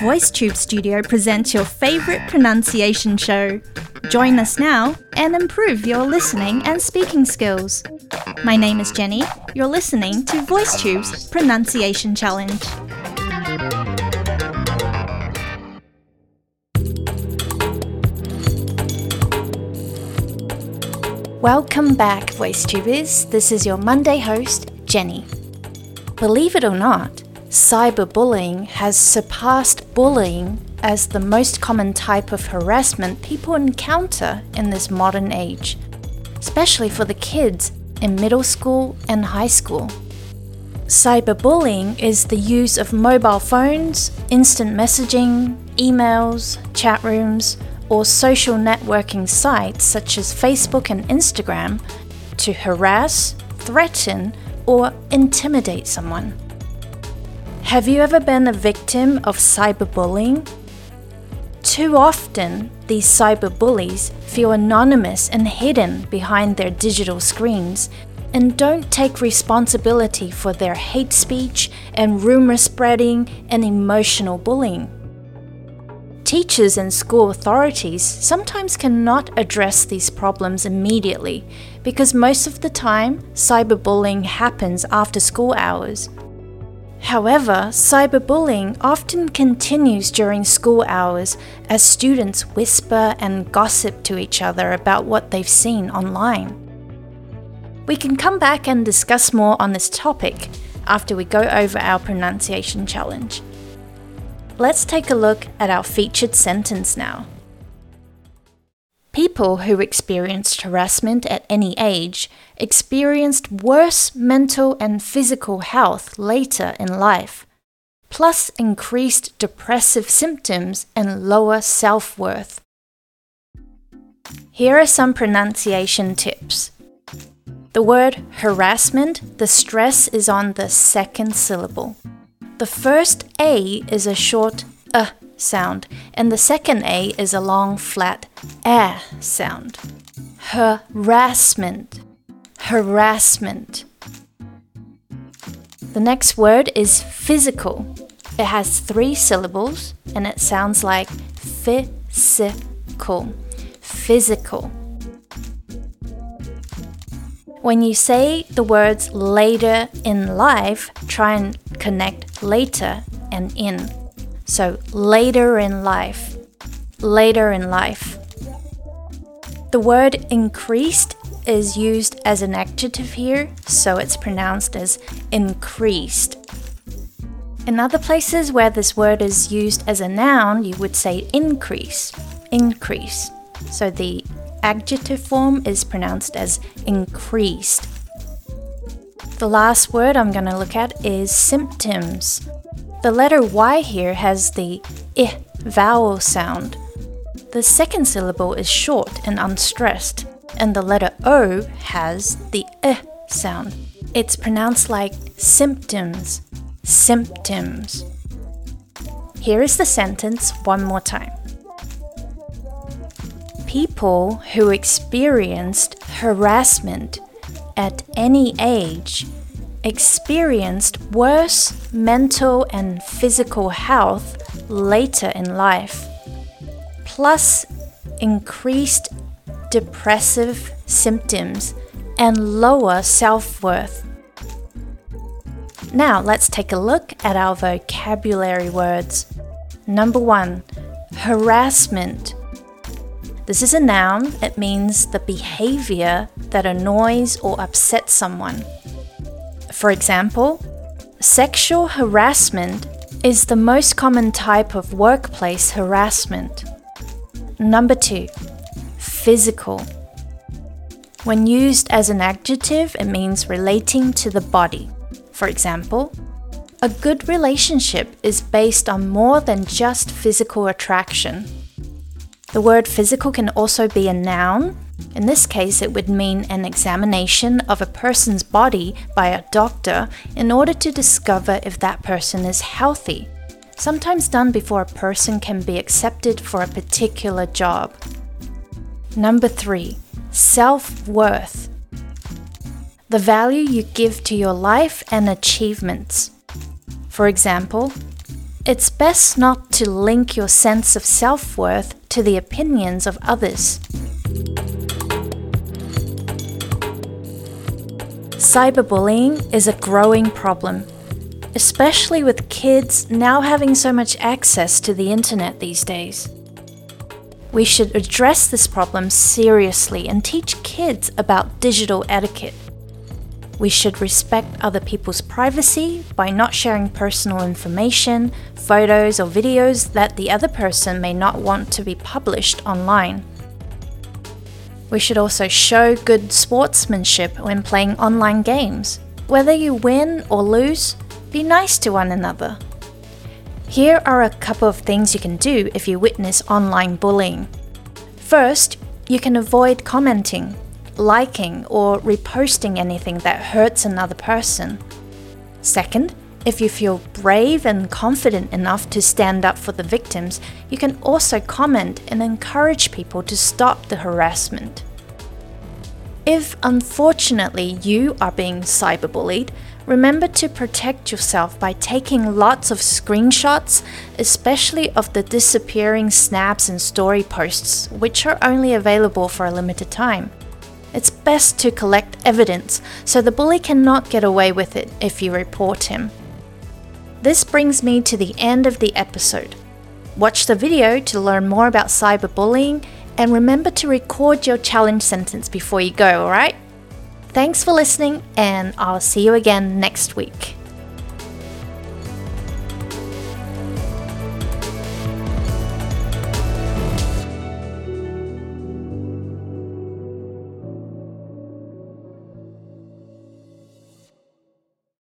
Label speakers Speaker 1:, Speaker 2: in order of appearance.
Speaker 1: VoiceTube Studio presents your favorite pronunciation show. Join us now and improve your listening and speaking skills. My name is Jenny. You're listening to VoiceTube's Pronunciation Challenge. Welcome back, VoiceTubers. This is your Monday host, Jenny. Believe it or not, cyberbullying has surpassed bullying as the most common type of harassment people encounter in this modern age, especially for the kids in middle school and high school. Cyberbullying is the use of mobile phones, instant messaging, emails, chat rooms, or social networking sites such as Facebook and Instagram to harass, threaten, or intimidate someone. Have you ever been a victim of cyberbullying? Too often, these cyberbullies feel anonymous and hidden behind their digital screens and don't take responsibility for their hate speech and rumor spreading and emotional bullying. Teachers and school authorities sometimes cannot address these problems immediately because most of the time cyberbullying happens after school hours. However, cyberbullying often continues during school hours as students whisper and gossip to each other about what they've seen online. We can come back and discuss more on this topic after we go over our pronunciation challenge. Let's take a look at our featured sentence now. People who experienced harassment at any age experienced worse mental and physical health later in life, plus increased depressive symptoms and lower self worth. Here are some pronunciation tips. The word harassment, the stress is on the second syllable. The first A is a short uh sound, and the second A is a long flat ah sound. Harassment. Harassment. The next word is physical. It has three syllables and it sounds like physical. Physical. When you say the words later in life, try and connect later and in. So later in life. Later in life. The word increased is used as an adjective here, so it's pronounced as increased. In other places where this word is used as a noun, you would say increase. Increase. So the adjective form is pronounced as increased. The last word I'm going to look at is symptoms. The letter Y here has the I vowel sound. The second syllable is short and unstressed, and the letter O has the I sound. It's pronounced like symptoms, symptoms. Here is the sentence one more time people who experienced harassment at any age experienced worse mental and physical health later in life, plus increased depressive symptoms and lower self worth. Now let's take a look at our vocabulary words. Number one, harassment this is a noun, it means the behavior that annoys or upsets someone. For example, sexual harassment is the most common type of workplace harassment. Number two, physical. When used as an adjective, it means relating to the body. For example, a good relationship is based on more than just physical attraction. The word physical can also be a noun. In this case, it would mean an examination of a person's body by a doctor in order to discover if that person is healthy, sometimes done before a person can be accepted for a particular job. Number three, self worth. The value you give to your life and achievements. For example, it's best not to link your sense of self worth to the opinions of others. Cyberbullying is a growing problem, especially with kids now having so much access to the internet these days. We should address this problem seriously and teach kids about digital etiquette. We should respect other people's privacy by not sharing personal information, photos, or videos that the other person may not want to be published online. We should also show good sportsmanship when playing online games. Whether you win or lose, be nice to one another. Here are a couple of things you can do if you witness online bullying. First, you can avoid commenting, liking, or reposting anything that hurts another person. Second, if you feel brave and confident enough to stand up for the victims, you can also comment and encourage people to stop the harassment. If unfortunately you are being cyberbullied, remember to protect yourself by taking lots of screenshots, especially of the disappearing snaps and story posts, which are only available for a limited time. It's best to collect evidence so the bully cannot get away with it if you report him. This brings me to the end of the episode. Watch the video to learn more about cyberbullying and remember to record your challenge sentence before you go, alright? Thanks for listening, and I'll see you again next week.